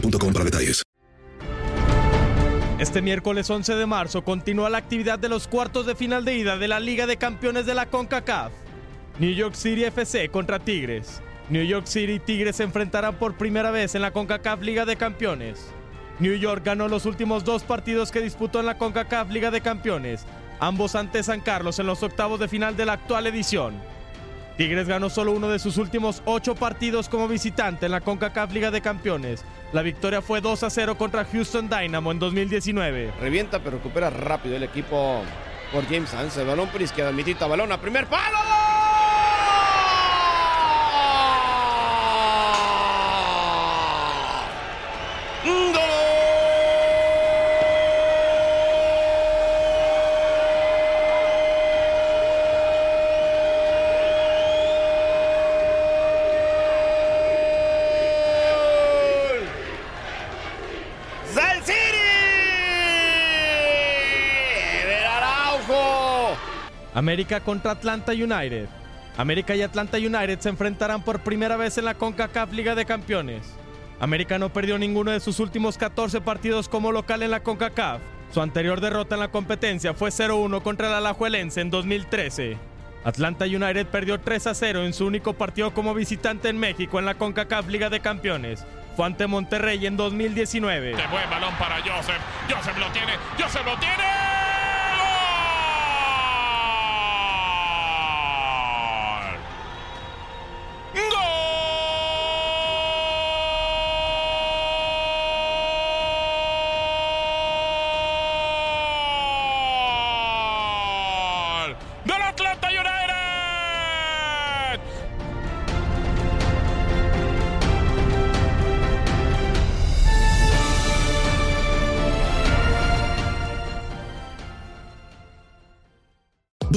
para detalles. Este miércoles 11 de marzo continúa la actividad de los cuartos de final de ida de la Liga de Campeones de la CONCACAF. New York City FC contra Tigres. New York City y Tigres se enfrentarán por primera vez en la CONCACAF Liga de Campeones. New York ganó los últimos dos partidos que disputó en la CONCACAF Liga de Campeones, ambos ante San Carlos en los octavos de final de la actual edición. Tigres ganó solo uno de sus últimos ocho partidos como visitante en la CONCACAF Liga de Campeones. La victoria fue 2 a 0 contra Houston Dynamo en 2019. Revienta, pero recupera rápido el equipo por James Hans. El balón por izquierda, mitita, balón a primer palo. América contra Atlanta United. América y Atlanta United se enfrentarán por primera vez en la CONCACAF Liga de Campeones. América no perdió ninguno de sus últimos 14 partidos como local en la CONCACAF. Su anterior derrota en la competencia fue 0-1 contra el Alajuelense en 2013. Atlanta United perdió 3-0 en su único partido como visitante en México en la CONCACAF Liga de Campeones. Fue ante Monterrey en 2019. Qué buen balón para Joseph. Joseph lo tiene. Joseph lo tiene.